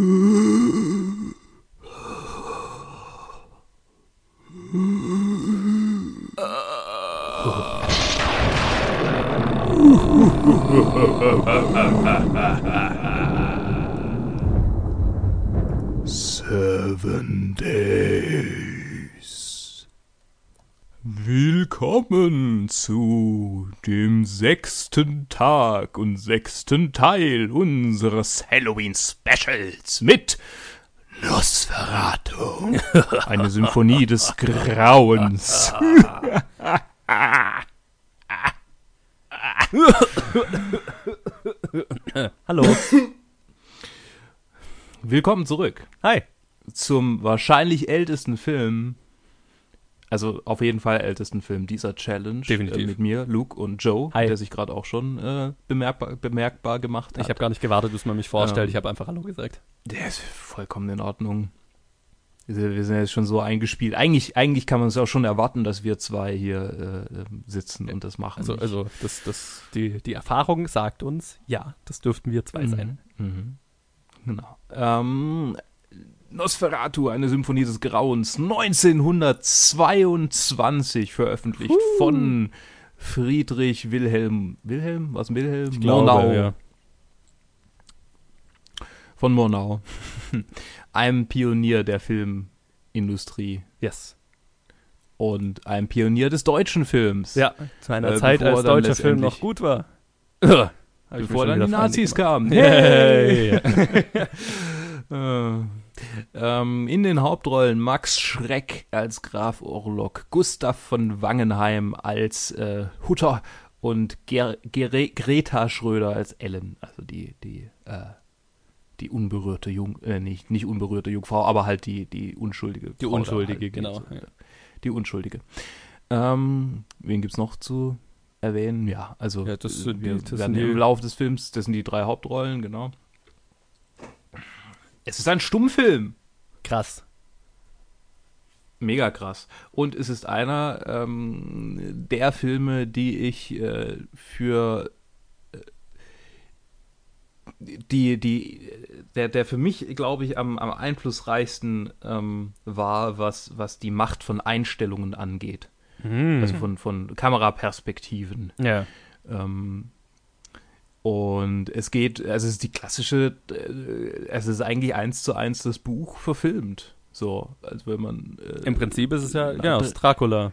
Uh. sechsten Tag und sechsten Teil unseres Halloween-Specials mit Nosferatu. Eine Symphonie des Grauens. Hallo. Willkommen zurück Hi. zum wahrscheinlich ältesten Film, also auf jeden Fall ältesten Film dieser Challenge. Definitiv. Äh, mit mir, Luke und Joe, Hi. der sich gerade auch schon äh, bemerkbar, bemerkbar gemacht hat. Ich habe gar nicht gewartet, bis man mich vorstellt. Ähm. Ich habe einfach Hallo gesagt. Der ist vollkommen in Ordnung. Wir sind jetzt schon so eingespielt. Eigentlich, eigentlich kann man es auch schon erwarten, dass wir zwei hier äh, sitzen und das machen. Also, also das, das, die, die Erfahrung sagt uns, ja, das dürften wir zwei sein. Mhm. Genau. Ähm, Nosferatu, eine Symphonie des Grauens, 1922 veröffentlicht von Friedrich Wilhelm. Wilhelm? Was Wilhelm? Ich glaube, Murnau. ja. Von Murnau. einem Pionier der Filmindustrie Yes. und einem Pionier des deutschen Films. Ja, zu einer Äh, Zeit, als deutscher Film noch gut war. Bevor dann die Nazis kamen. Hey! Äh, ähm, in den Hauptrollen Max Schreck als Graf Orlok, Gustav von Wangenheim als äh, Hutter und Ger Gere Greta Schröder als Ellen, also die die äh, die unberührte Jung äh, nicht nicht unberührte Jungfrau, aber halt die die unschuldige Die Frau Unschuldige, halt, genau, die, ja. die unschuldige. Ähm, wen gibt's noch zu erwähnen? Ja, also Ja, das wir die- das werden im Laufe des Films, das sind die drei Hauptrollen, genau. Es ist ein Stummfilm. Krass. Mega krass. Und es ist einer ähm, der Filme, die ich äh, für äh, die, die, der, der für mich, glaube ich, am, am einflussreichsten ähm, war, was, was die Macht von Einstellungen angeht. Also von, von Kameraperspektiven. Ja. Ähm, und es geht, also es ist die klassische, äh, es ist eigentlich eins zu eins das Buch verfilmt. So, als wenn man. Äh, Im Prinzip ist es ja, genau, es ist Dracula.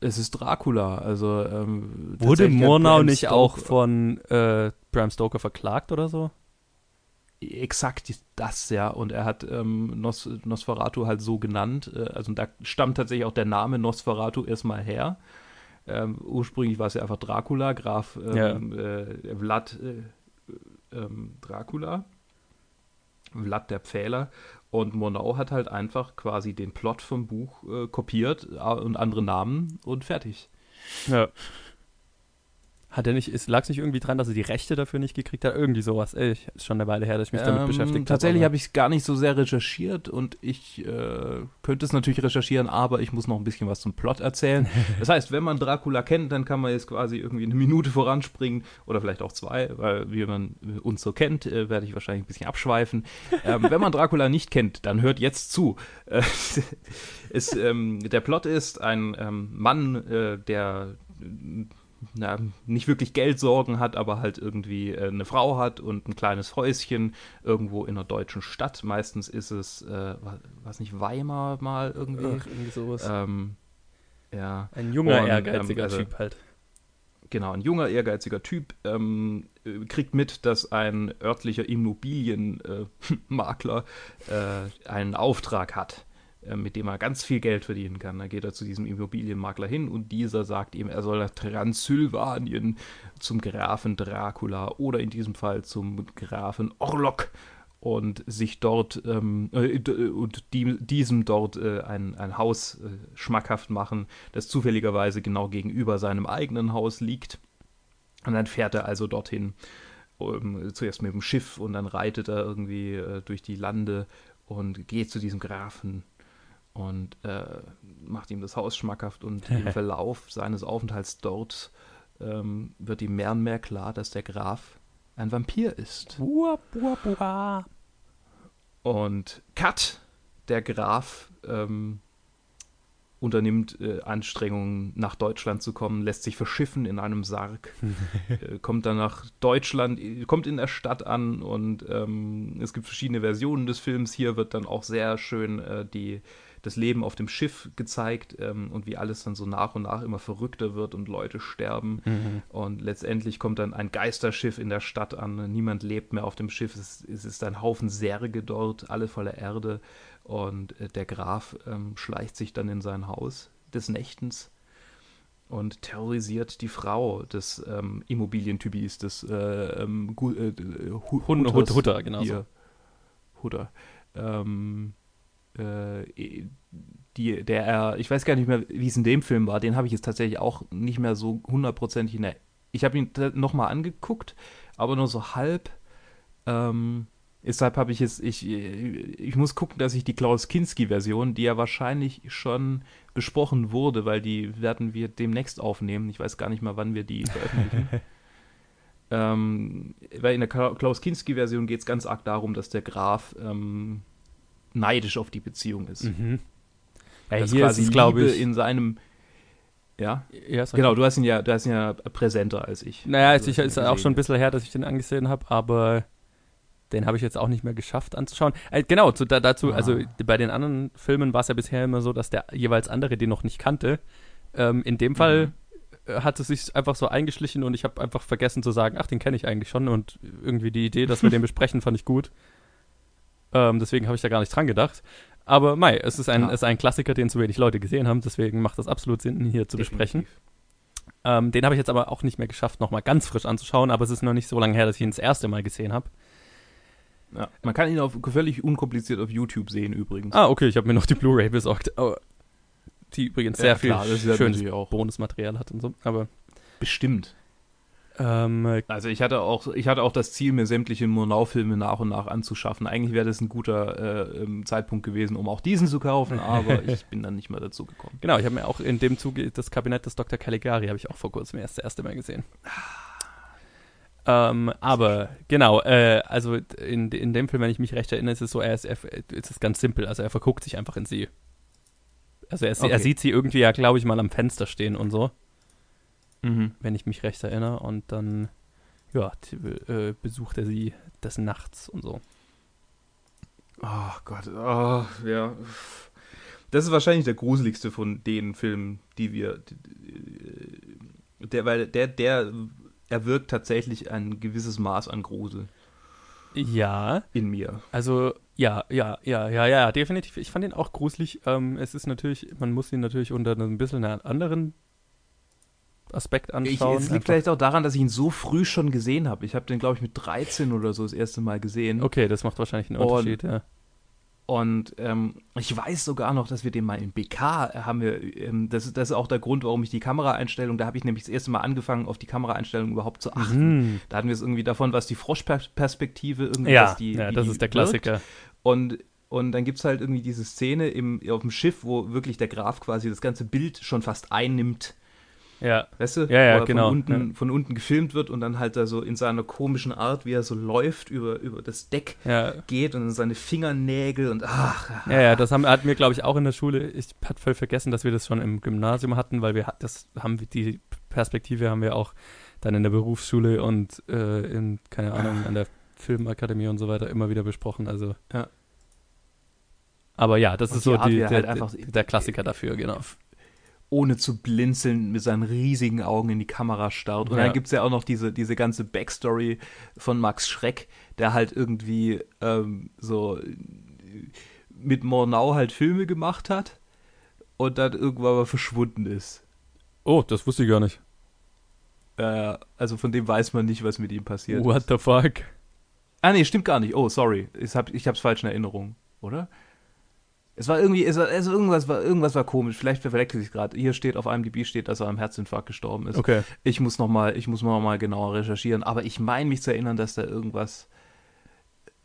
Es ist Dracula, also. Ähm, Wurde Murnau nicht auch von äh, Bram Stoker verklagt oder so? Exakt das, ja. Und er hat ähm, Nos Nosferatu halt so genannt. Äh, also da stammt tatsächlich auch der Name Nosferatu erstmal her. Ähm, ursprünglich war es ja einfach Dracula, Graf ähm, äh, Vlad äh, ähm, Dracula. Vlad der Pfähler. Und Murnau hat halt einfach quasi den Plot vom Buch äh, kopiert äh, und andere Namen und fertig. Ja. Hat er nicht, lag es nicht irgendwie dran, dass er die Rechte dafür nicht gekriegt hat? Irgendwie sowas. Ey, ich- ist schon eine Weile her, dass ich mich damit Ähm, beschäftigt Tatsächlich habe. habe ich es gar nicht so sehr recherchiert und ich äh, könnte es natürlich recherchieren, aber ich muss noch ein bisschen was zum Plot erzählen. Das heißt, wenn man Dracula kennt, dann kann man jetzt quasi irgendwie eine Minute voranspringen oder vielleicht auch zwei, weil wie man uns so kennt, äh, werde ich wahrscheinlich ein bisschen abschweifen. Ähm, wenn man Dracula nicht kennt, dann hört jetzt zu. Äh, es, ähm, der Plot ist ein ähm, Mann, äh, der na, nicht wirklich Geldsorgen hat, aber halt irgendwie äh, eine Frau hat und ein kleines Häuschen irgendwo in einer deutschen Stadt. Meistens ist es, äh, was nicht, Weimar mal irgendwie. Ach, irgendwie sowas. Ähm, ja, Ein junger, und, ehrgeiziger ähm, also- Typ halt. genau, ein junger, ehrgeiziger Typ ähm, äh, kriegt mit, dass ein örtlicher Immobilienmakler äh, einen Auftrag hat, mit dem er ganz viel Geld verdienen kann. Da geht er zu diesem Immobilienmakler hin und dieser sagt ihm, er soll nach Transsilvanien zum Grafen Dracula oder in diesem Fall zum Grafen Orlok und sich dort ähm, äh, d- und die, diesem dort äh, ein, ein Haus äh, schmackhaft machen, das zufälligerweise genau gegenüber seinem eigenen Haus liegt. Und dann fährt er also dorthin, ähm, zuerst mit dem Schiff und dann reitet er irgendwie äh, durch die Lande und geht zu diesem Grafen und äh, macht ihm das Haus schmackhaft und im Verlauf seines Aufenthalts dort ähm, wird ihm mehr und mehr klar, dass der Graf ein Vampir ist. Uap, uap, uap. Und Kat, der Graf, ähm, unternimmt äh, Anstrengungen, nach Deutschland zu kommen, lässt sich verschiffen in einem Sarg, äh, kommt dann nach Deutschland, äh, kommt in der Stadt an und ähm, es gibt verschiedene Versionen des Films. Hier wird dann auch sehr schön äh, die, das Leben auf dem Schiff gezeigt ähm, und wie alles dann so nach und nach immer verrückter wird und Leute sterben. Mhm. Und letztendlich kommt dann ein Geisterschiff in der Stadt an. Niemand lebt mehr auf dem Schiff. Es, es ist ein Haufen Särge dort, alle voller Erde. Und äh, der Graf ähm, schleicht sich dann in sein Haus des Nächtens und terrorisiert die Frau des ähm, Immobilientypis, des äh, ähm, Gu- äh, Hut- Hutter, genau. Hutter. Ähm, äh, die, der er, ich weiß gar nicht mehr, wie es in dem Film war, den habe ich jetzt tatsächlich auch nicht mehr so hundertprozentig in der. Ich habe ihn nochmal angeguckt, aber nur so halb. Ähm, deshalb habe ich jetzt, ich, ich muss gucken, dass ich die Klaus Kinski-Version, die ja wahrscheinlich schon besprochen wurde, weil die werden wir demnächst aufnehmen. Ich weiß gar nicht mal, wann wir die veröffentlichen. ähm, weil in der Kla- Klaus Kinski-Version geht es ganz arg darum, dass der Graf ähm, neidisch auf die Beziehung ist. Mhm. Ja, dass hier ist quasi es, glaube ich. in seinem. Ja, ja, genau, du hast ihn ja, du hast ihn ja präsenter als ich. Naja, Also, es ist, ist auch schon ein bisschen her, dass ich den angesehen habe, aber den habe ich jetzt auch nicht mehr geschafft anzuschauen. Äh, genau, zu, da, dazu, Ah. also bei den anderen Filmen war es ja bisher immer so, dass der jeweils andere den noch nicht kannte. Ähm, in dem Fall Mhm. äh, hat es sich einfach so eingeschlichen und ich habe einfach vergessen zu sagen, ach, den kenne ich eigentlich schon und irgendwie die Idee, dass wir den besprechen, fand ich gut. Ähm, deswegen habe ich da gar nicht dran gedacht. Aber Mai, es ist ein, Ja. es ist ein Klassiker, den zu wenig Leute gesehen haben, deswegen macht das absolut Sinn, ihn hier zu besprechen. Definitiv. Ähm, den habe ich jetzt aber auch nicht mehr geschafft, nochmal ganz frisch anzuschauen, aber es ist noch nicht so lange her, dass ich ihn das erste Mal gesehen habe. Ja. Man kann ihn auf, völlig unkompliziert auf YouTube sehen übrigens. Ah, okay, ich habe mir noch die Blu-ray besorgt. Oh, die übrigens sehr Ja, viel klar, ja schönes Bonusmaterial hat und so. Aber Bestimmt. Ähm, äh, Also ich hatte auch, ich hatte auch das Ziel, mir sämtliche Murnau-Filme nach und nach anzuschaffen. Eigentlich wäre das ein guter äh, ähm, Zeitpunkt gewesen, um auch diesen zu kaufen, aber ich bin dann nicht mehr dazu gekommen. genau, ich habe mir auch in dem Zuge das Kabinett des Dr. Caligari habe ich auch vor kurzem erst das erste Mal gesehen. Ähm, aber genau, äh, also in, in dem Film, wenn ich mich recht erinnere, ist es so, er ist, er, es ist ganz simpel, also er verguckt sich einfach in sie. Also er, Okay. er sieht sie irgendwie ja, glaube ich, mal am Fenster stehen und so. Mhm. wenn ich mich recht erinnere. Und dann, ja, äh, besucht er sie des Nachts und so. Oh Gott, oh, ja. Das ist wahrscheinlich der gruseligste von den Filmen, die wir. Der, weil der, der erwirkt tatsächlich ein gewisses Maß an Grusel Ja, in mir. also, ja, ja, ja, ja, ja, definitiv. Ich fand ihn auch gruselig. Ähm, es ist natürlich, man muss ihn natürlich unter einem bisschen einem anderen Aspekt Ich, anschauen. es liegt vielleicht auch daran, dass ich ihn so früh schon gesehen habe. Ich habe den, glaube ich, mit 13 oder so das erste Mal gesehen. okay, das macht wahrscheinlich einen Und- Unterschied, ja. Und ähm, ich weiß sogar noch, dass wir den mal in BK haben wir, ähm, das, das ist auch der Grund, warum ich die Kameraeinstellung, da habe ich nämlich das erste Mal angefangen, auf die Kameraeinstellung überhaupt zu achten. Mhm. Da hatten wir es irgendwie davon, was die Froschperspektive irgendwie, Ja, die, ja das die ist der wirkt. Klassiker. Und, und dann gibt es halt irgendwie diese Szene im, auf dem Schiff, wo wirklich der Graf quasi das ganze Bild schon fast einnimmt. Ja, Weißt du? Ja, ja, Wo er genau, Von unten, ja. von unten gefilmt wird und dann halt da so in seiner komischen Art, wie er so läuft über, über das Deck ja. geht und seine Fingernägel und ach. Ja, ja, das haben, hatten wir, glaube ich, auch in der Schule. Ich hatte voll vergessen, dass wir das schon im Gymnasium hatten, weil wir hat- das haben wir, die Perspektive haben wir auch dann in der Berufsschule und äh, in, keine Ahnung, an der Filmakademie und so weiter immer wieder besprochen. Also. Ja. Aber ja, das Und ist so die, er der, halt einfach- der Klassiker dafür, genau. Ohne zu blinzeln mit seinen riesigen Augen in die Kamera starrt. Und Ja. dann gibt es ja auch noch diese, diese ganze Backstory von Max Schreck, der halt irgendwie ähm, so mit Mornau halt Filme gemacht hat und dann irgendwann mal verschwunden ist. Oh, das wusste ich gar nicht. Äh, also von dem weiß man nicht, was mit ihm passiert What ist. the fuck? Ah, nee, stimmt gar nicht. Oh, sorry. Ich, hab, ich hab's falsch in Erinnerung, oder? Es war irgendwie, es war, also irgendwas war, irgendwas war komisch. Vielleicht verwechsel ich gerade. Hier steht auf IMDb steht, dass er am Herzinfarkt gestorben ist. Okay. Ich muss noch mal, ich muss noch mal genauer recherchieren. Aber ich meine mich zu erinnern, dass da irgendwas,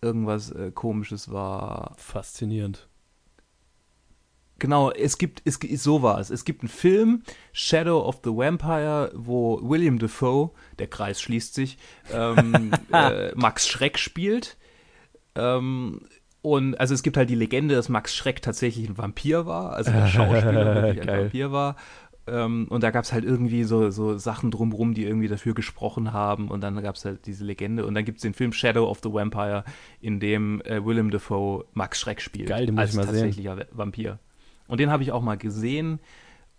irgendwas äh, Komisches war. Faszinierend. Genau, es gibt, es so war es. Es gibt einen Film, Shadow of the Vampire, wo William Defoe, der Kreis schließt sich, ähm, äh, Max Schreck spielt. Ähm, und also es gibt halt die Legende, dass Max Schreck tatsächlich ein Vampir war, also der Schauspieler wirklich ein Vampir war. Ähm, und da gab es halt irgendwie so, so Sachen drumrum, die irgendwie dafür gesprochen haben. Und dann gab es halt diese Legende. Und dann gibt es den Film Shadow of the Vampire, in dem äh, Willem Dafoe Max Schreck spielt. Geil, den muss als ich mal tatsächlicher sehen. Vampir. Und den habe ich auch mal gesehen.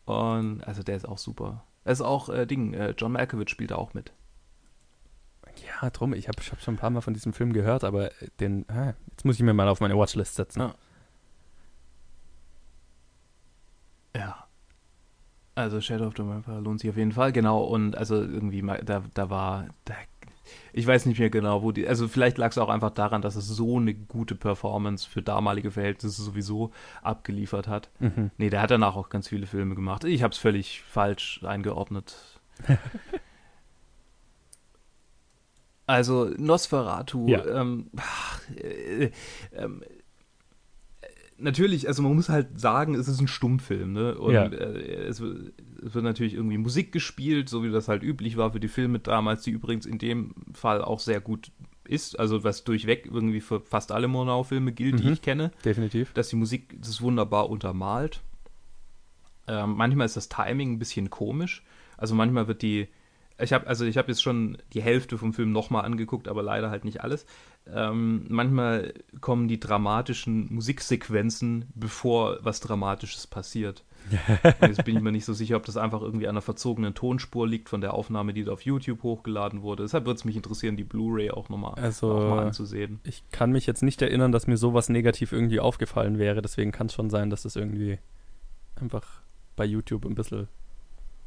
Und also der ist auch super. Er ist auch äh, Ding, äh, John Malkovich spielt da auch mit. Ja, drum, ich habe ich hab schon ein paar Mal von diesem Film gehört, aber den, ah, jetzt muss ich mir mal auf meine Watchlist setzen. Ja. Ja. Also Shadow of the Vampire lohnt sich auf jeden Fall, genau. Und also irgendwie, da, da war, da, ich weiß nicht mehr genau, wo die, also vielleicht lag es auch einfach daran, dass es so eine gute Performance für damalige Verhältnisse sowieso abgeliefert hat. Mhm. Nee, der hat danach auch ganz viele Filme gemacht. Ich habe es völlig falsch eingeordnet. Also Nosferatu, Ja. ähm, äh, ähm, natürlich, also man muss halt sagen, es ist ein Stummfilm, ne? Und Ja. äh, es, wird- es wird natürlich irgendwie Musik gespielt, so wie das halt üblich war für die Filme damals, die übrigens in dem Fall auch sehr gut ist, also was durchweg irgendwie für fast alle Murnau-Filme gilt, die Mhm. ich kenne Definitiv. dass die Musik das wunderbar untermalt. Ähm, manchmal ist das Timing ein bisschen komisch. Also manchmal wird die, ich habe also ich habe jetzt schon die Hälfte vom Film nochmal angeguckt, aber leider halt nicht alles. Ähm, manchmal kommen die dramatischen Musiksequenzen, bevor was Dramatisches passiert. Und jetzt bin ich mir nicht so sicher, ob das einfach irgendwie an einer verzogenen Tonspur liegt von der Aufnahme, die da auf YouTube hochgeladen wurde. Deshalb würde es mich interessieren, die Blu-ray auch nochmal Also- mal anzusehen. Ich kann mich jetzt nicht erinnern, dass mir sowas negativ irgendwie aufgefallen wäre, deswegen kann es schon sein, dass das irgendwie einfach bei YouTube ein bisschen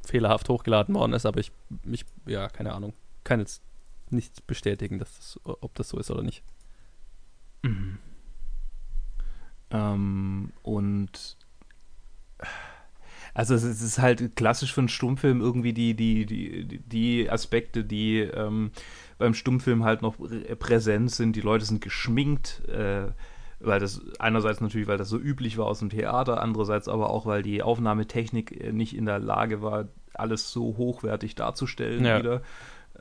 fehlerhaft hochgeladen worden ist, aber ich, mich, ja, keine Ahnung, kann jetzt nicht bestätigen, dass das, ob das so ist oder nicht. Mhm. Ähm, und also es ist halt klassisch für einen Stummfilm irgendwie die, die, die, die Aspekte, die ähm, beim Stummfilm halt noch prä- präsent sind. Die Leute sind geschminkt, äh, weil das einerseits natürlich, weil das so üblich war aus dem Theater, andererseits aber auch, weil die Aufnahmetechnik äh, nicht in der Lage war, alles so hochwertig darzustellen Ja. wieder.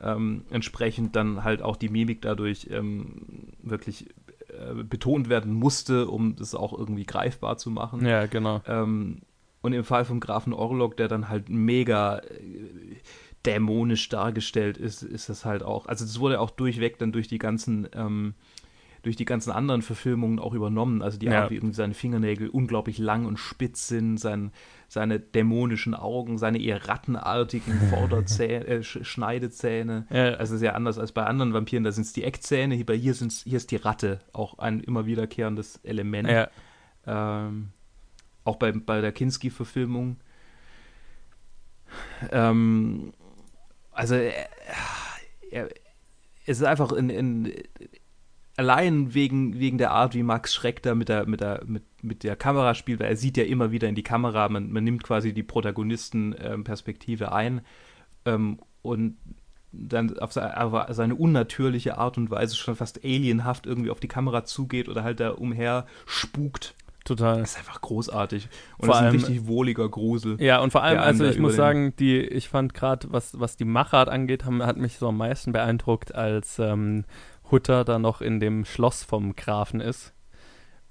Ähm, entsprechend dann halt auch die Mimik dadurch ähm, wirklich äh, betont werden musste, um das auch irgendwie greifbar zu machen. Ja, genau. Ähm, und im Fall vom Grafen Orlok, der dann halt mega äh, dämonisch dargestellt ist, ist das halt auch, also das wurde auch durchweg dann durch die ganzen, ähm, durch die ganzen anderen Verfilmungen auch übernommen. Also die Ja. Art, wie irgendwie seine Fingernägel unglaublich lang und spitz sind, sein, seine dämonischen Augen, seine eher rattenartigen Vorderzähne, äh, Sch- Schneidezähne. Ja, Also sehr anders als bei anderen Vampiren, da sind es die Eckzähne, hier, hier, sind's, hier ist die Ratte, auch ein immer wiederkehrendes Element. ja, Ähm, auch bei, bei der Kinski-Verfilmung. Ähm, also, er, er, es ist einfach in, in, allein wegen, wegen der Art, wie Max Schreck da mit der, mit, der, mit, mit der Kamera spielt, weil er sieht ja immer wieder in die Kamera, man, man nimmt quasi die Protagonisten-Perspektive ein ähm, und dann auf seine unnatürliche Art und Weise schon fast alienhaft irgendwie auf die Kamera zugeht oder halt da umher spukt. total. Das ist einfach großartig. Und Vor das ist ein allem- richtig wohliger Grusel. Ja, und vor allem, also ich muss sagen, die, ich fand gerade, was, was die Machart angeht, haben, hat mich so am meisten beeindruckt, als ähm, Hutter da noch in dem Schloss vom Grafen ist.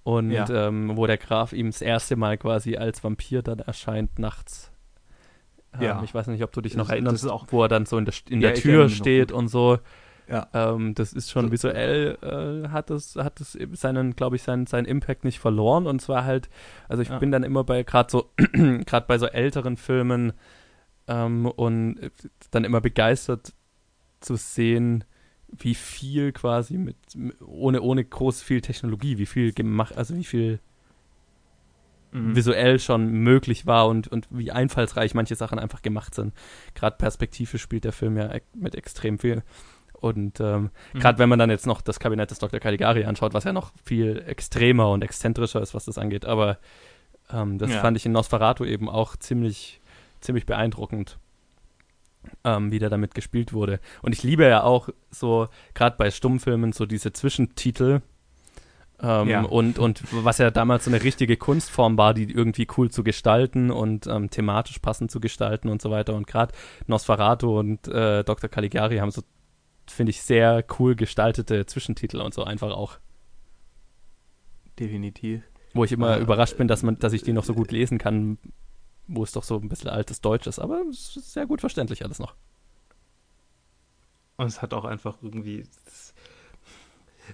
Und Ja. ähm, wo der Graf ihm das erste Mal quasi als Vampir dann erscheint nachts. Ähm, Ja. Ich weiß nicht, ob du dich Das- noch erinnerst, das auch- wo er dann so in der, in Ja, der Tür steht und so. Ja. Ähm, das ist schon visuell, äh, hat es, hat es seinen, glaube ich, seinen, seinen Impact nicht verloren. Und zwar halt, also ich Ja. bin dann immer bei, gerade so, gerade bei so älteren Filmen ähm, und äh, dann immer begeistert zu sehen, wie viel quasi mit, ohne, ohne groß viel Technologie, wie viel gemacht, also wie viel Mhm. visuell schon möglich war und, und wie einfallsreich manche Sachen einfach gemacht sind. Gerade Perspektive spielt der Film ja e- mit extrem viel. Und ähm, Mhm. gerade wenn man dann jetzt noch das Kabinett des Dr. Caligari anschaut, was ja noch viel extremer und exzentrischer ist, was das angeht, aber ähm, das Ja. fand ich in Nosferatu eben auch ziemlich, ziemlich beeindruckend, ähm, wie der damit gespielt wurde. Und ich liebe ja auch so, gerade bei Stummfilmen, so diese Zwischentitel, ähm, Ja. und, und was ja damals so eine richtige Kunstform war, die irgendwie cool zu gestalten und ähm, thematisch passend zu gestalten und so weiter. Und gerade Nosferatu und äh, Dr. Caligari haben so, finde ich, sehr cool gestaltete Zwischentitel und so einfach auch. definitiv. Wo ich immer Äh, überrascht bin, dass, man, dass ich die noch so gut lesen kann, wo es doch so ein bisschen altes Deutsch ist. Aber sehr gut verständlich alles noch. Und es hat auch einfach irgendwie.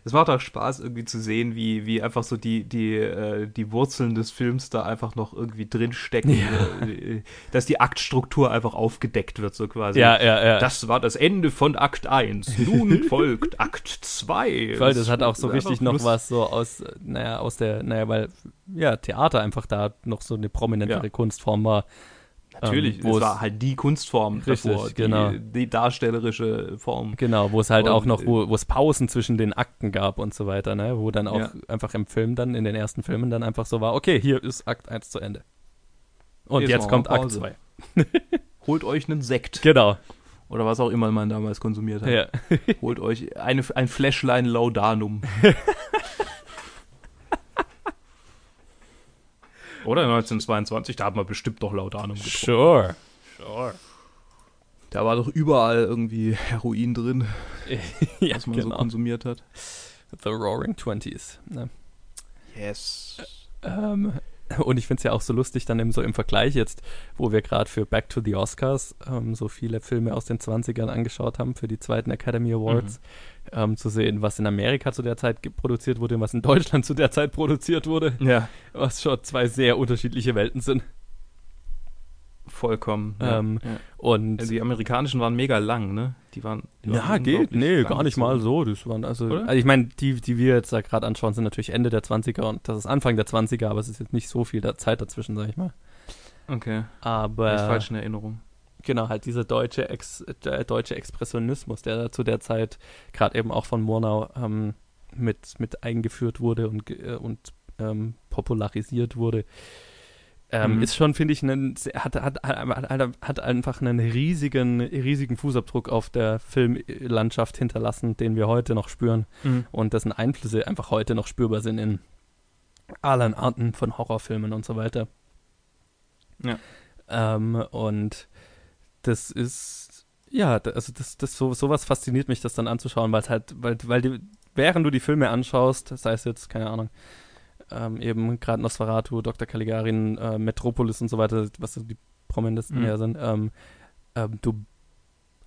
Es macht auch Spaß, irgendwie zu sehen, wie, wie einfach so die, die, äh, die Wurzeln des Films da einfach noch irgendwie drinstecken. Ja. Äh, Dass die Aktstruktur einfach aufgedeckt wird, so quasi. ja, ja. Das war das Ende von Akt 1. Nun folgt Akt 2. Voll, das hat auch so richtig noch lust- was so aus, äh, naja, aus der, naja, weil, ja, Theater einfach da noch so eine prominentere Ja. Kunstform war. Natürlich, ähm, wo es war halt die Kunstform Richtig, davor, die, genau. die darstellerische Form. Genau, wo es halt Und, auch noch, wo, wo es Pausen zwischen den Akten gab und so weiter, ne? Wo dann auch Ja. einfach im Film dann, in den ersten Filmen dann einfach so war, okay, hier ist Akt 1 zu Ende. Und Jetzt jetzt kommt Akt Pause. 2. Holt euch einen Sekt Genau. oder was auch immer man damals konsumiert hat. Ja. Holt euch eine, ein Fläschlein Laudanum. Oder 1922, da hat man bestimmt doch Laudanum getrunken. Sure. Sure. Da war doch überall irgendwie Heroin drin, ja, was man so genau. konsumiert hat. The Roaring Twenties. Ne? Yes. Ähm, und ich finde es ja auch so lustig, dann eben so im Vergleich jetzt, wo wir gerade für Back to the Oscars ähm, so viele Filme aus den 20ern angeschaut haben, für die zweiten Academy Awards, ähm, zu sehen, was in Amerika zu der Zeit produziert wurde und was in Deutschland zu der Zeit produziert wurde, Ja, was schon zwei sehr unterschiedliche Welten sind. vollkommen. Ähm, ja. Und Also die amerikanischen waren mega lang, ne? Die waren. Die ja, waren geht. Nee, gar nicht so. mal so. Das waren also, also ich meine, die, die wir jetzt da gerade anschauen, sind natürlich Ende der 20er und das ist Anfang der 20er, aber es ist jetzt nicht so viel Zeit dazwischen, sag ich mal. Okay. Aber ich falsch in Erinnerung. Genau, halt dieser deutsche, Ex, der deutsche Expressionismus, der da zu der Zeit gerade eben auch von Murnau ähm, mit, mit eingeführt wurde und, äh, und ähm, popularisiert wurde, ähm, Mhm. ist schon, finde ich, einen, hat, hat, hat, hat, einfach einen riesigen, riesigen Fußabdruck auf der Filmlandschaft hinterlassen, den wir heute noch spüren und dessen Einflüsse einfach heute noch spürbar sind in allen Arten von Horrorfilmen und so weiter. Ja. Ähm, und das ist, ja, also das, das so, sowas fasziniert mich, das dann anzuschauen, weil es halt, weil, weil die, während du die Filme anschaust, sei es jetzt, keine Ahnung, ähm, eben gerade Nosferatu, Dr. Caligari, äh, Metropolis und so weiter, was so die prominentesten Mhm. sind, ähm, ähm, du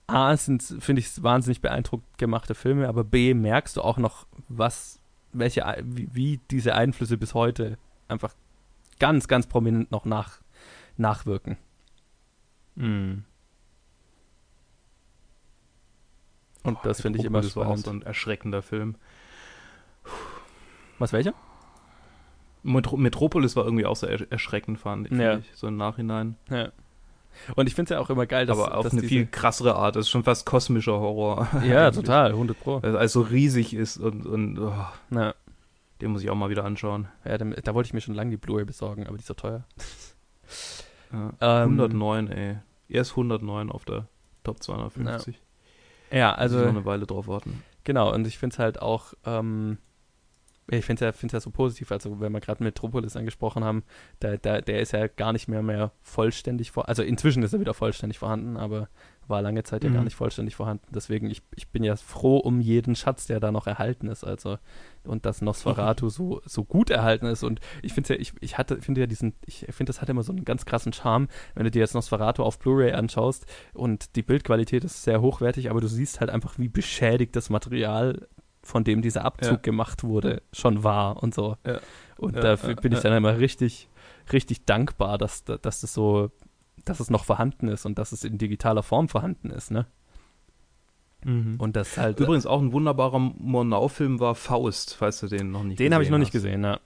A, sind, finde ich, wahnsinnig beeindruckend gemachte Filme, aber B, merkst du auch noch, was, welche, wie, wie diese Einflüsse bis heute einfach ganz, ganz prominent noch nach, nachwirken. Mhm. Und das finde ich immer Das war auch so ein erschreckender Film. Was, welcher? Metro Metropolis war irgendwie auch sehr ersch- erschreckend, fand ich, Ja. ich so im Nachhinein. Ja. Und ich finde es ja auch immer geil, dass, Aber auf dass eine diese, viel krassere Art. Das ist schon fast kosmischer Horror. Ja, total, 100 Pro. Weil es alles so riesig ist und, und oh, Ja, den muss ich auch mal wieder anschauen. ja da, da wollte ich mir schon lange die Blu-ray besorgen, aber die ist so teuer. Ja. Ähm, 109, ey. Er ist 109 auf der Top 250. Ja, Also noch eine Weile drauf warten. Genau, und ich finde es halt auch, ähm, ich finde es ja, find's ja so positiv, also wenn wir gerade Metropolis angesprochen haben, der, der, der ist ja gar nicht mehr mehr vollständig vor, also inzwischen ist er wieder vollständig vorhanden, aber war lange Zeit ja Mhm. gar nicht vollständig vorhanden. Deswegen, ich, ich bin ja froh um jeden Schatz, der da noch erhalten ist, also und dass Nosferatu so, so gut erhalten ist und ich finde ja, ich, ich hatte, finde ja diesen, ich finde, das hat immer so einen ganz krassen Charme, wenn du dir jetzt Nosferatu auf Blu-ray anschaust und die Bildqualität ist sehr hochwertig, aber du siehst halt einfach, wie beschädigt das Material, von dem dieser Abzug Ja. gemacht wurde, schon war und so. Ja. Und Ja, dafür bin ich dann immer richtig, richtig dankbar, dass, da- dass das so, dass es noch vorhanden ist und dass es in digitaler Form vorhanden ist, ne? Und das halt. Übrigens auch ein wunderbarer Murnau-Film war Faust, falls du den noch nicht den habe ich noch nicht gesehen, ja.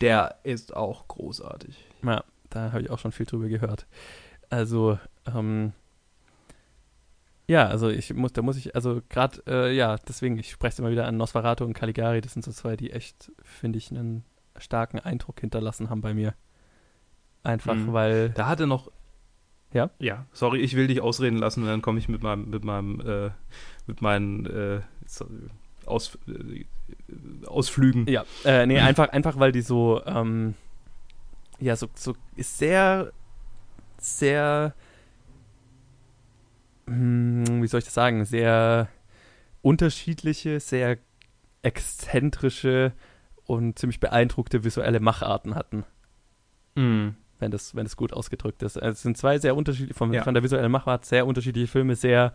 Der ist auch großartig. Ja, da habe ich auch schon viel drüber gehört. Also, ähm, ja, also ich muss, da muss ich, also gerade, äh, ja, deswegen, ich spreche es immer wieder an Nosferatu und Caligari, das sind so zwei, die echt, finde ich, einen starken Eindruck hinterlassen haben bei mir. Einfach, Mhm. weil, Da hatte noch. Ja? Ja, sorry, ich will dich ausreden lassen, dann komme ich mit meinem, mit meinem, äh, mit meinen äh, Aus, äh, Ausflügen. ja, äh, nee, einfach, einfach, weil die so, ähm, ja, so, so ist sehr, sehr, wie soll ich das sagen, sehr unterschiedliche, sehr exzentrische und ziemlich beeindruckte visuelle Macharten hatten. Mhm. Wenn das, wenn das gut ausgedrückt ist. Es sind zwei sehr unterschiedliche, von, Ja. von der visuellen Machart sehr unterschiedliche Filme, sehr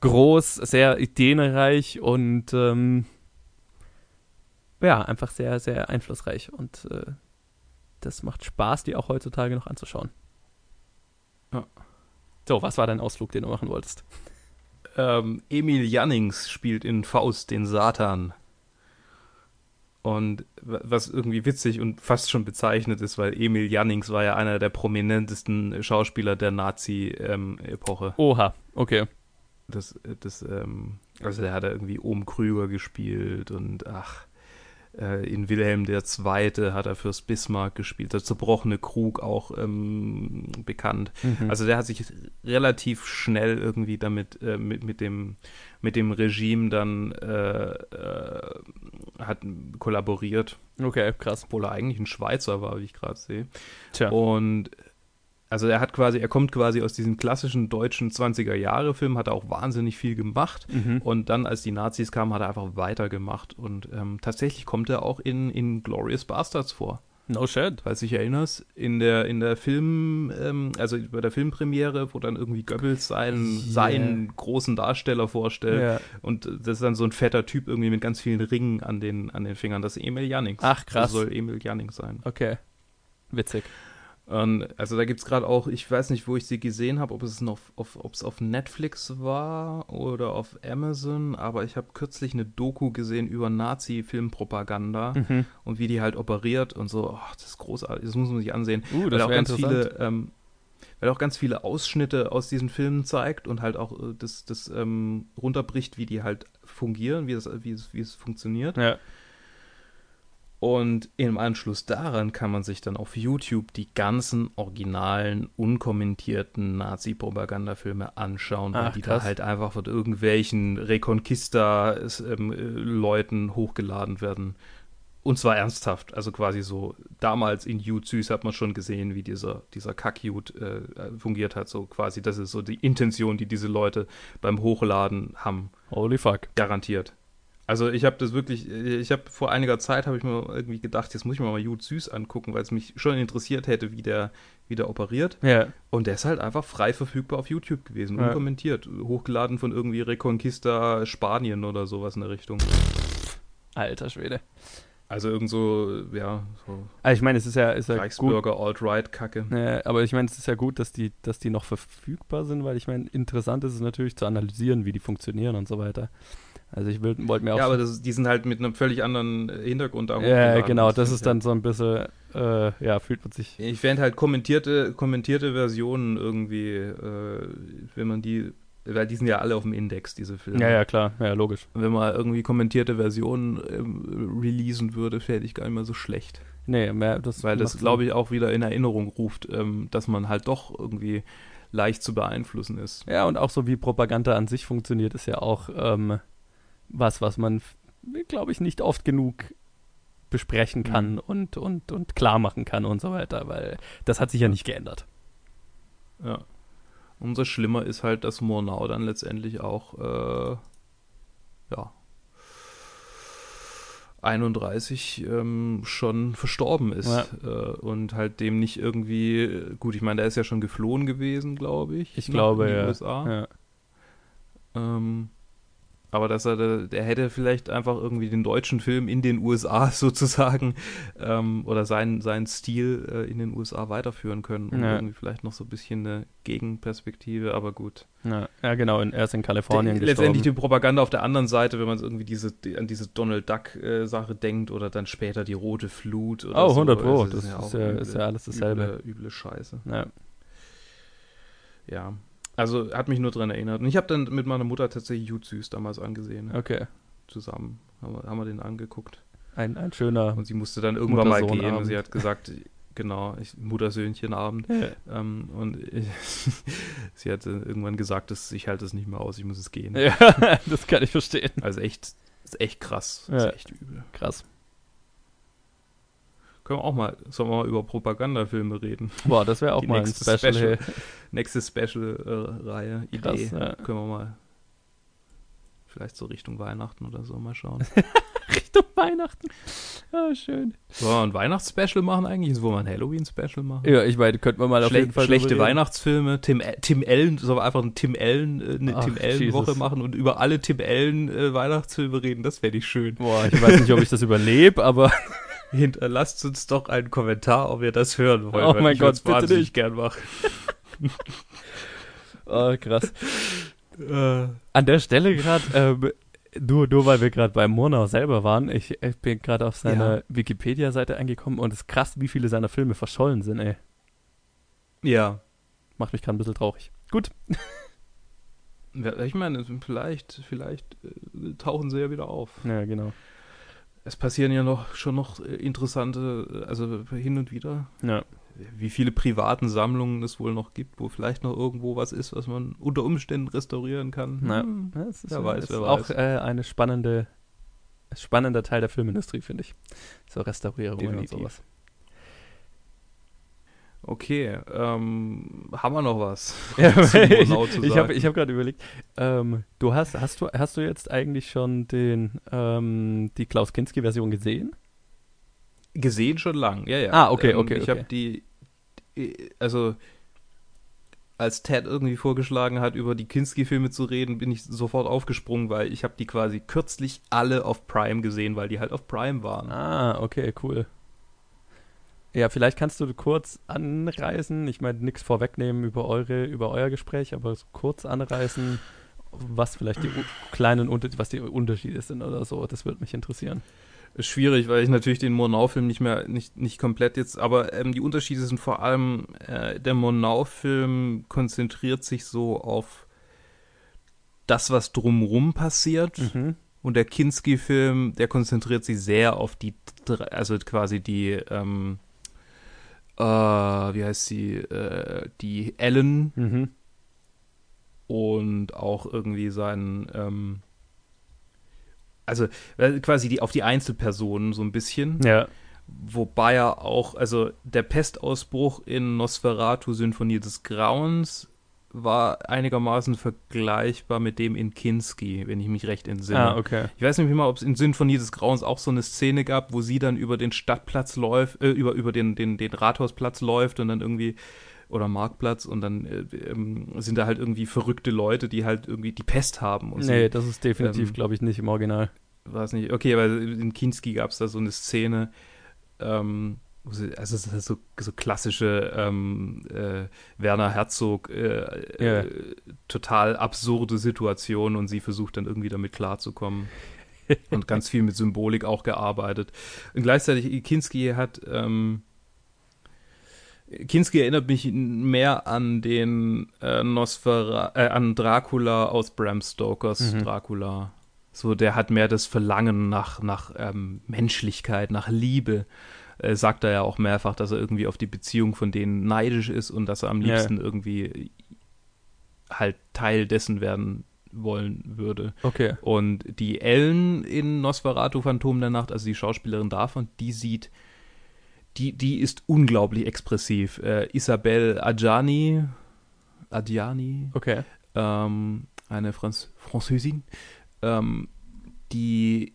groß, sehr ideenreich und ähm, ja, einfach sehr, sehr einflussreich. Und äh, das macht Spaß, die auch heutzutage noch anzuschauen. Ja. So, was war dein Ausflug, den du machen wolltest? Ähm, Emil Jannings spielt in Faust den Satan. Und wa- was irgendwie witzig und fast schon bezeichnet ist, weil Emil Jannings war ja einer der prominentesten Schauspieler der Nazi-Epoche. Oha, okay. das, das, ähm, also der hat da irgendwie Ohm Krüger gespielt und ach, in Wilhelm II. hat er fürs Bismarck gespielt, der zerbrochene Krug auch ähm, bekannt. Mhm. Also der hat sich relativ schnell irgendwie damit, äh, mit, mit, dem, mit dem Regime dann äh, äh, hat kollaboriert, okay, krass. obwohl er eigentlich ein Schweizer war, wie ich gerade sehe. Tja. Und also er hat quasi, er kommt quasi aus diesem klassischen deutschen 20er-Jahre-Film, hat er auch wahnsinnig viel gemacht. Mhm. Und dann, als die Nazis kamen, hat er einfach weitergemacht. Und ähm, tatsächlich kommt er auch in, in Glorious Bastards vor. No shit. Falls du dich erinnerst, in der, in der Film, ähm, also bei der Filmpremiere, wo dann irgendwie Goebbels seinen, Yeah. seinen großen Darsteller vorstellt. Ja. Und das ist dann so ein fetter Typ irgendwie mit ganz vielen Ringen an den, an den Fingern. Das ist Emil Jannings. Ach, krass. Das soll Emil Jannings sein. Okay. Witzig. Also da gibt es gerade auch, ich weiß nicht, wo ich sie gesehen habe, ob es noch auf, ob es auf Netflix war oder auf Amazon, aber ich habe kürzlich eine Doku gesehen über Nazi-Filmpropaganda Mhm. und wie die halt operiert und so. Oh, das ist großartig, das muss man sich ansehen. Uh, weil das auch wäre ganz viele, ähm, weil auch ganz viele Ausschnitte aus diesen Filmen zeigt und halt auch äh, das, das ähm, runterbricht, wie die halt fungieren, wie, das, wie, es, wie es funktioniert. Ja. Und im Anschluss daran kann man sich dann auf YouTube die ganzen originalen, unkommentierten Nazi-Propagandafilme anschauen, weil Ach, die krass. da halt einfach von irgendwelchen Reconquista-Leuten hochgeladen werden. Und zwar ernsthaft. Also quasi so, damals in Jud Süß hat man schon gesehen, wie dieser, dieser Kack-Jud äh, fungiert hat. So quasi, das ist so die Intention, die diese Leute beim Hochladen haben. Holy fuck. Garantiert. Also ich habe das wirklich, ich habe vor einiger Zeit habe ich mir irgendwie gedacht, jetzt muss ich mir mal Jud Süß angucken, weil es mich schon interessiert hätte, wie der, wie der operiert. Ja. Und der ist halt einfach frei verfügbar auf YouTube gewesen, Ja. unkommentiert, hochgeladen von irgendwie Reconquista Spanien oder sowas in der Richtung. Alter Schwede. Also irgend so, ja, so Also ich meine, es ist ja, ist ja gut. Reichsbürger Alt-Right-Kacke. Äh, aber ich meine, es ist ja gut, dass die, dass die noch verfügbar sind, weil ich meine, interessant ist es natürlich zu analysieren, wie die funktionieren und so weiter. Also ich wollte mir auch. Ja, aber das, die sind halt mit einem völlig anderen äh, Hintergrund da ja, genau, das ist dann so ein bisschen, äh, ja, fühlt man sich. Ich fände halt kommentierte, kommentierte Versionen irgendwie, äh, wenn man die, weil die sind ja alle auf dem Index, diese Filme. Ja, ja, klar, ja, logisch. Wenn man irgendwie kommentierte Versionen ähm, releasen würde, fände ich gar nicht mehr so schlecht. Nee, mehr, das Weil das, glaube ich, auch wieder in Erinnerung ruft, ähm, dass man halt doch irgendwie leicht zu beeinflussen ist. Ja, und auch so wie Propaganda an sich funktioniert, ist ja auch ähm, was, was man, glaube ich, nicht oft genug besprechen kann Mhm. und, und, und klar machen kann und so weiter, weil das hat sich ja nicht geändert. Ja. Umso schlimmer ist halt, dass Murnau dann letztendlich auch, äh, ja, 31 ähm, schon verstorben ist Ja. äh, und halt dem nicht irgendwie, gut, ich meine, der ist ja schon geflohen gewesen, glaube ich. Ich nach- glaube, in die ja. USA. ja. Ähm, aber dass er, der hätte vielleicht einfach irgendwie den deutschen Film in den USA sozusagen ähm, oder seinen, seinen Stil äh, in den USA weiterführen können, um Ja. irgendwie vielleicht noch so ein bisschen eine Gegenperspektive, aber gut. Ja, ja, genau, in, er ist in Kalifornien Die- gestorben. letztendlich die Propaganda auf der anderen Seite, wenn man irgendwie diese, die, an diese Donald Duck-Sache denkt oder dann später die rote Flut oder Oh, so. 100 Pro, Also das ist auch ja- ist ja alles dasselbe. Üble, üble Scheiße. ja. Ja. Also hat mich nur dran erinnert. Und ich habe dann mit meiner Mutter tatsächlich Jud Süß damals angesehen. Okay. Zusammen haben wir, haben wir den angeguckt. Ein, ein schöner. Und sie musste dann irgendwann mal gehen. Und sie hat gesagt, genau, ich, Mutter-Söhnchen-Abend. Ähm, und sie hat irgendwann gesagt, dass ich halte es nicht mehr aus, ich muss es gehen. Ja, das kann ich verstehen. Also echt, ist echt krass. Ja. Ist echt übel. Krass. Können wir auch mal, sollen wir mal über Propagandafilme reden? Boah, das wäre auch Die mal ein nächste Special. Special. hey. Nächste Special-Reihe, Krass, Idee. ja. Können wir mal vielleicht so Richtung Weihnachten oder so mal schauen. Richtung Weihnachten. Ah, schön. Wollen wir ein Weihnachtsspecial machen eigentlich? Wollen wir ein Halloween-Special machen? Ja, ich meine, könnten wir mal auf Schle jeden Fall schlechte. Weihnachtsfilme, Tim, Tim Allen, sollen wir einfach ein Tim Allen, äh, eine Ach, Tim Allen-Woche machen und über alle Tim Allen äh, Weihnachtsfilme reden, das wäre nicht schön. Boah, ich weiß nicht, ob ich das überlebe, aber Hinterlasst uns doch einen Kommentar, ob ihr das hören wollt. Oh mein ich Gott, bitte wahnsinnig nicht. gern machen. oh, krass. Äh, An der Stelle gerade, ähm, nur, nur weil wir gerade bei Murnau selber waren, ich, ich bin gerade auf seiner Ja. Wikipedia-Seite angekommen und es ist krass, wie viele seiner Filme verschollen sind, ey. ja. Macht mich gerade ein bisschen traurig. Gut. Ja, Ich meine, vielleicht, vielleicht äh, tauchen sie ja wieder auf. Ja, genau. Es passieren ja noch schon noch äh, interessante, äh, also hin und wieder, Ja. wie viele privaten Sammlungen es wohl noch gibt, wo vielleicht noch irgendwo was ist, was man unter Umständen restaurieren kann. Ja. Hm. Ja, es ist, Wer weiß, es wer ist auch weiß. äh, eine spannende, spannender Teil der Filmindustrie, finde ich. So Restaurierungen und sowas. Okay, ähm, haben wir noch was? Ja, ich ich habe hab gerade überlegt, ähm, du hast, hast du, hast du jetzt eigentlich schon den, ähm, die Klaus Kinski-Version gesehen? Gesehen schon lang, ja, ja. Ah, okay, okay, Ich okay. habe die, die- also als Ted irgendwie vorgeschlagen hat, über die Kinski-Filme zu reden, bin ich sofort aufgesprungen, weil ich habe die quasi kürzlich alle auf Prime gesehen, weil die halt auf Prime waren. Ah, okay, cool. Ja, vielleicht kannst du kurz anreißen, ich meine, nichts vorwegnehmen über eure, über euer Gespräch, aber so kurz anreißen, was vielleicht die kleinen was die Unterschiede sind oder so. Das würde mich interessieren. Schwierig, weil ich natürlich den Murnau-Film nicht mehr, nicht, nicht komplett jetzt, aber ähm, die Unterschiede sind vor allem, äh, der Murnau-Film konzentriert sich so auf das, was drumrum passiert. Mhm. Und der Kinski-Film, der konzentriert sich sehr auf die, also quasi die, ähm, äh, wie heißt sie, äh, die Ellen Mhm. und auch irgendwie seinen, ähm, also äh, quasi die auf die Einzelpersonen so ein bisschen. Ja. Wobei er auch, also der Pestausbruch in Nosferatu Symphonie des Grauens war einigermaßen vergleichbar mit dem in Kinski, wenn ich mich recht entsinne. Ah, okay. Ich weiß nicht mehr, ob es in Symphonie des Grauens auch so eine Szene gab, wo sie dann über den Stadtplatz läuft, äh, über, über den, den, den Rathausplatz läuft und dann irgendwie, oder Marktplatz und dann äh, ähm, sind da halt irgendwie verrückte Leute, die halt irgendwie die Pest haben. Und Nee, sie, das ist definitiv, ähm, glaube ich, nicht im Original. war es nicht. Okay, weil in Kinski gab es da so eine Szene, ähm, also es ist so, so klassische ähm, äh, Werner Herzog, äh, Ja. äh, total absurde Situation und sie versucht dann irgendwie damit klarzukommen. und ganz viel mit Symbolik auch gearbeitet. Und gleichzeitig, Kinski hat, ähm, Kinski erinnert mich mehr an den äh, Nosfera äh, an Dracula aus Bram Stokers Mhm. Dracula. So, der hat mehr das Verlangen nach, nach ähm, Menschlichkeit, nach Liebe. Äh, sagt er ja auch mehrfach, dass er irgendwie auf die Beziehung von denen neidisch ist und dass er am Ja. liebsten irgendwie halt Teil dessen werden wollen würde. Okay. Und die Ellen in Nosferatu Phantom der Nacht, also die Schauspielerin davon, die sieht, die, die ist unglaublich expressiv. Äh, Isabelle Adjani, Adjani, Okay. ähm, eine Franz Französin, ähm, die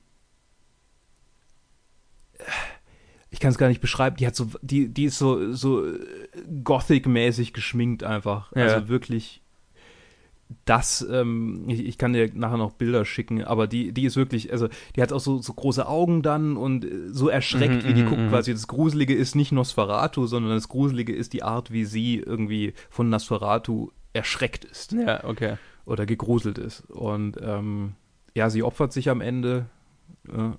ich kann es gar nicht beschreiben, die hat so, die, die ist so, so äh, Gothic-mäßig geschminkt einfach. Ja. Also wirklich das, ähm, ich, ich kann dir nachher noch Bilder schicken, aber die, die ist wirklich, also die hat auch so, so große Augen dann und äh, so erschreckt, Mhm, wie die mhm, guckt mhm. quasi. Das Gruselige ist nicht Nosferatu, sondern das Gruselige ist die Art, wie sie irgendwie von Nosferatu erschreckt ist Ja, okay. oder gegruselt ist. Und ähm, ja, sie opfert sich am Ende,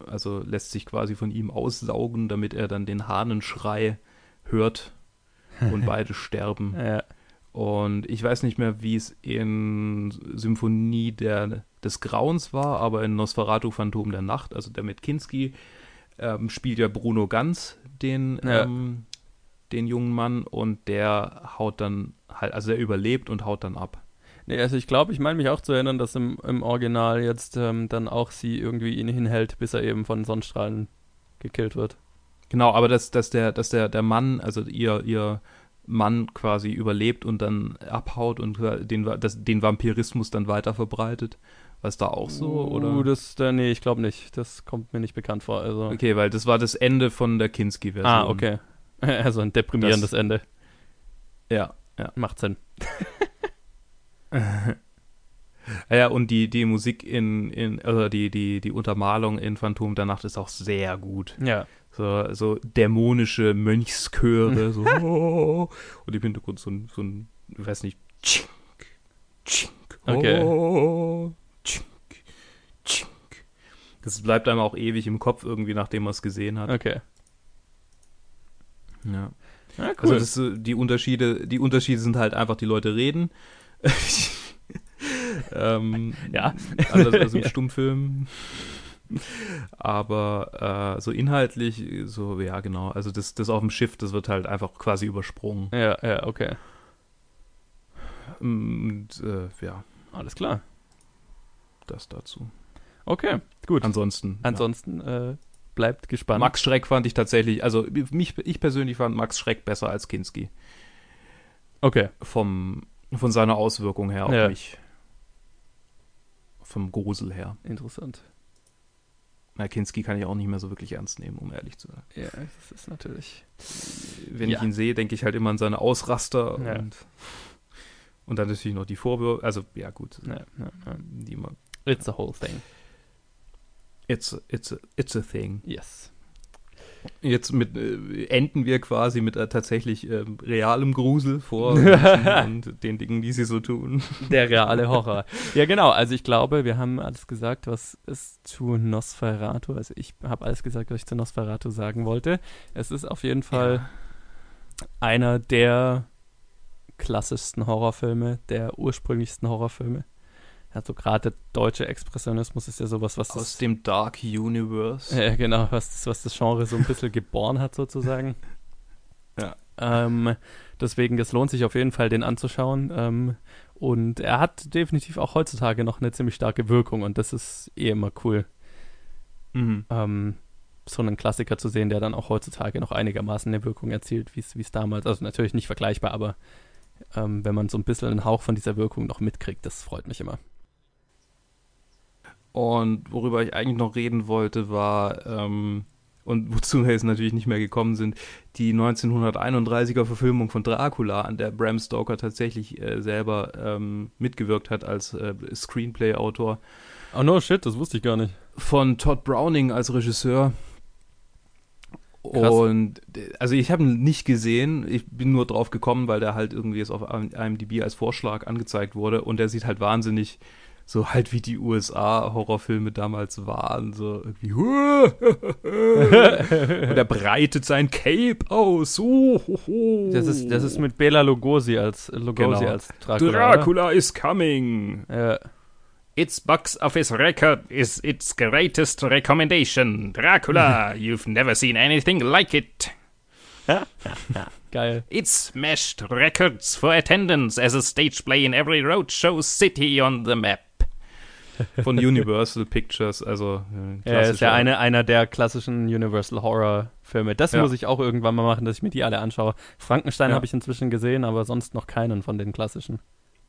also lässt sich quasi von ihm aussaugen, damit er dann den Hahnenschrei hört und beide sterben. Ja. Und ich weiß nicht mehr, wie es in Symphonie der, des Grauens war, aber in Nosferatu Phantom der Nacht, also der mit Kinski, ähm, spielt ja Bruno Ganz den, Ja. ähm, den jungen Mann und der haut dann halt, also er überlebt und haut dann ab. Nee, also ich glaube, ich meine mich auch zu erinnern, dass im, im Original jetzt ähm, dann auch sie irgendwie ihn hinhält, bis er eben von Sonnenstrahlen gekillt wird. Genau, aber dass, dass, der, dass der, der Mann, also ihr, ihr Mann quasi überlebt und dann abhaut und den, das, den Vampirismus dann weiter verbreitet, War es da auch so? Uh, Oder? das, äh, nee, ich glaube nicht. Das kommt mir nicht bekannt vor. Also. Okay, weil das war das Ende von der Kinski-Version. Ah, okay. Also ein deprimierendes Das- Ende. Ja, ja. Macht Sinn. Ah Ja, und die, die Musik in, in also die, die, die Untermalung in Phantom der Nacht ist auch sehr gut. Ja. So, so dämonische Mönchschöre, so oh, und im Hintergrund so ein, so ein, ich weiß nicht, tschink, tschink, Okay. oh, tschink, tschink. Das bleibt einem auch ewig im Kopf irgendwie, nachdem man es gesehen hat. Okay. Ja. Ja, cool. Also das, so- die Unterschiede, die Unterschiede sind halt einfach, die Leute reden. ähm, Ja. Anders als im Ja. Stummfilm. Aber äh, so inhaltlich, so, ja, genau. Also das, das auf dem Schiff, das wird halt einfach quasi übersprungen. ja, ja, okay. Und äh, ja, Alles klar. das dazu. Okay, gut. Ansonsten. Ansonsten äh, bleibt ja. gespannt. Max Schreck fand ich tatsächlich, also mich, ich persönlich fand Max Schreck besser als Kinski. Okay. Vom, von seiner Auswirkung her auf Ja. mich. Vom Grusel her. Interessant. Na, Kinski kann ich auch nicht mehr so wirklich ernst nehmen, um ehrlich zu sein. Ja, das ist natürlich. Wenn Ja. ich ihn sehe, denke ich halt immer an seine Ausraster Ja. und, und dann natürlich noch die Vorwürfe. Also, ja, gut. Ja. Die immer, It's a whole thing. it's, a, it's, a, it's a thing. Yes. Jetzt mit, äh, enden wir quasi mit äh, tatsächlich ähm, realem Grusel vor und den Dingen, die sie so tun. Der reale Horror. ja, genau. Also ich glaube, wir haben alles gesagt, was es zu Nosferatu, also ich habe alles gesagt, was ich zu Nosferatu sagen wollte. Es ist auf jeden Fall einer der klassischsten Horrorfilme, der ursprünglichsten Horrorfilme. Also gerade der deutsche Expressionismus ist ja sowas, was Aus das, dem Dark Universe. ja, genau, was das, was das Genre so ein bisschen geboren hat sozusagen. Ja. Ähm, deswegen, es lohnt sich auf jeden Fall, den anzuschauen. Ähm, und er hat definitiv auch heutzutage noch eine ziemlich starke Wirkung und das ist eh immer cool, Mhm. ähm, so einen Klassiker zu sehen, der dann auch heutzutage noch einigermaßen eine Wirkung erzielt, wie es damals, also natürlich nicht vergleichbar, aber ähm, wenn man so ein bisschen einen Hauch von dieser Wirkung noch mitkriegt, das freut mich immer. Und worüber ich eigentlich noch reden wollte, war, ähm, und wozu wir jetzt natürlich nicht mehr gekommen sind, die 1931er Verfilmung von Dracula, an der Bram Stoker tatsächlich äh, selber ähm, mitgewirkt hat als äh, Screenplay-Autor, Oh no, shit, das wusste ich gar nicht. von Todd Browning als Regisseur. Krass. Und also ich habe ihn nicht gesehen, ich bin nur drauf gekommen, weil der halt irgendwie jetzt auf IMDb als Vorschlag angezeigt wurde und der sieht halt wahnsinnig so halt wie die USA-Horrorfilme damals waren, so irgendwie und er breitet sein Cape aus. Ho, ho. Das ist, das ist mit Bela Lugosi als, Lugosi Genau. als Dracula. Dracula is coming. Ja. Its box office record is its greatest recommendation. Dracula, you've never seen anything like it. Geil. It smashed records for attendance as a stage play in every roadshow city on the map. Von Universal Pictures, also äh, Er ist ja eine, einer der klassischen Universal Horror Filme. Das Ja. muss ich auch irgendwann mal machen, dass ich mir die alle anschaue. Frankenstein Ja. habe ich inzwischen gesehen, aber sonst noch keinen von den klassischen.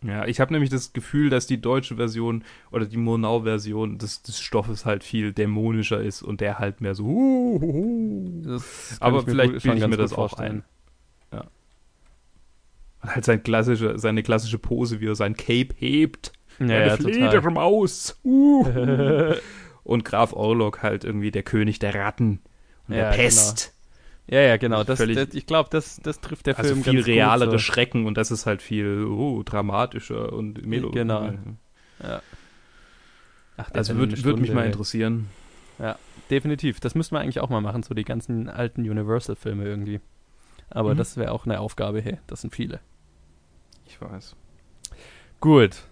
Ja, ich habe nämlich das Gefühl, dass die deutsche Version oder die Murnau-Version des, des Stoffes halt viel dämonischer ist und der halt mehr so. Uh, uh, uh. Aber vielleicht bilde ich mir das auch vorstellen. Halt sein klassische, seine klassische Pose, wie er sein Cape hebt. Ja, ja, total. Fledermaus. Uh. und Graf Orlok halt irgendwie der König der Ratten und Ja, der Pest. Ja, ja, genau. Das, Völlig- das, ich glaube, das, das trifft der Also Film viel ganz realere gut. Schrecken und das ist halt viel oh, dramatischer und melo. Genau. So. Ach, Also ja würde würd mich mal interessieren. Definitiv. Das müssten wir eigentlich auch mal machen, so die ganzen alten Universal-Filme irgendwie. Aber Mhm. das wäre auch eine Aufgabe, hey, das sind viele. Ich weiß. Gut.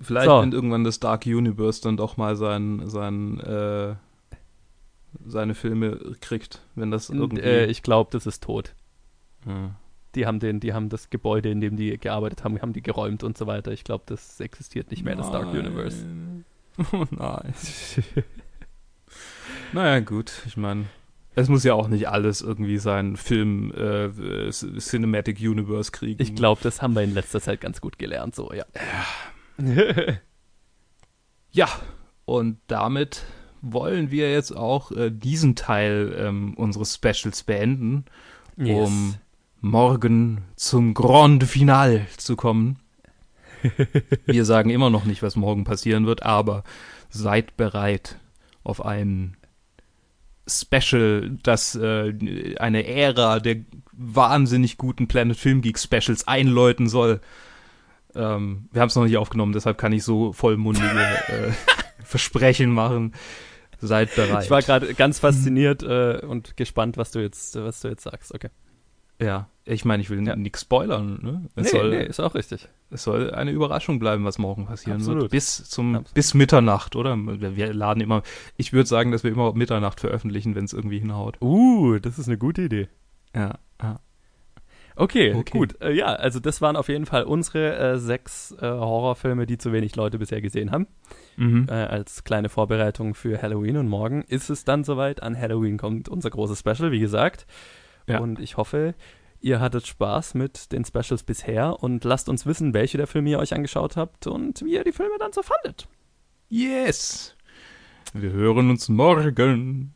Vielleicht, So. wenn irgendwann das Dark Universe dann doch mal sein, sein, äh, seine Filme kriegt, wenn das irgendwie. Äh, ich glaube, das ist tot. ja. Die haben den, die haben das Gebäude, in dem die gearbeitet haben, haben die geräumt und so weiter. Ich glaube, das existiert nicht mehr, das Dark Nein. Universe. Oh nein. naja, gut, ich meine, es muss ja auch nicht alles irgendwie sein Film äh, Cinematic Universe kriegen. Ich glaube, das haben wir in letzter Zeit ganz gut gelernt, so, ja. Ja, und damit wollen wir jetzt auch äh, diesen Teil ähm, unseres Specials beenden, Yes. um morgen zum Grand Final zu kommen. wir sagen immer noch nicht, was morgen passieren wird, aber seid bereit auf ein Special, das äh, eine Ära der wahnsinnig guten Planet Film Geek Specials einläuten soll. Ähm, wir haben es noch nicht aufgenommen, deshalb kann ich so vollmundige äh, Versprechen machen. Seid bereit. Ich war gerade ganz fasziniert äh, und gespannt, was du jetzt, was du jetzt sagst. Okay. ja, ich meine, ich will Ja. nichts spoilern. Ne? Es, Nee, soll, nee, ist auch richtig. es soll eine Überraschung bleiben, was morgen passieren wird. Absolut. Bis zum Absolut. bis Mitternacht, oder? Wir, laden immer. Ich würde sagen, dass wir immer Mitternacht veröffentlichen, wenn es irgendwie hinhaut. Uh, das ist eine gute Idee. Ja, ja. Okay, Okay. gut. Äh, ja, also das waren auf jeden Fall unsere äh, sechs äh, Horrorfilme, die zu wenig Leute bisher gesehen haben. Mhm. Äh, als kleine Vorbereitung für Halloween. Und morgen ist es dann soweit. An Halloween kommt unser großes Special, wie gesagt. Ja. Und ich hoffe, ihr hattet Spaß mit den Specials bisher und lasst uns wissen, welche der Filme ihr euch angeschaut habt und wie ihr die Filme dann so fandet. Yes. Wir hören uns morgen.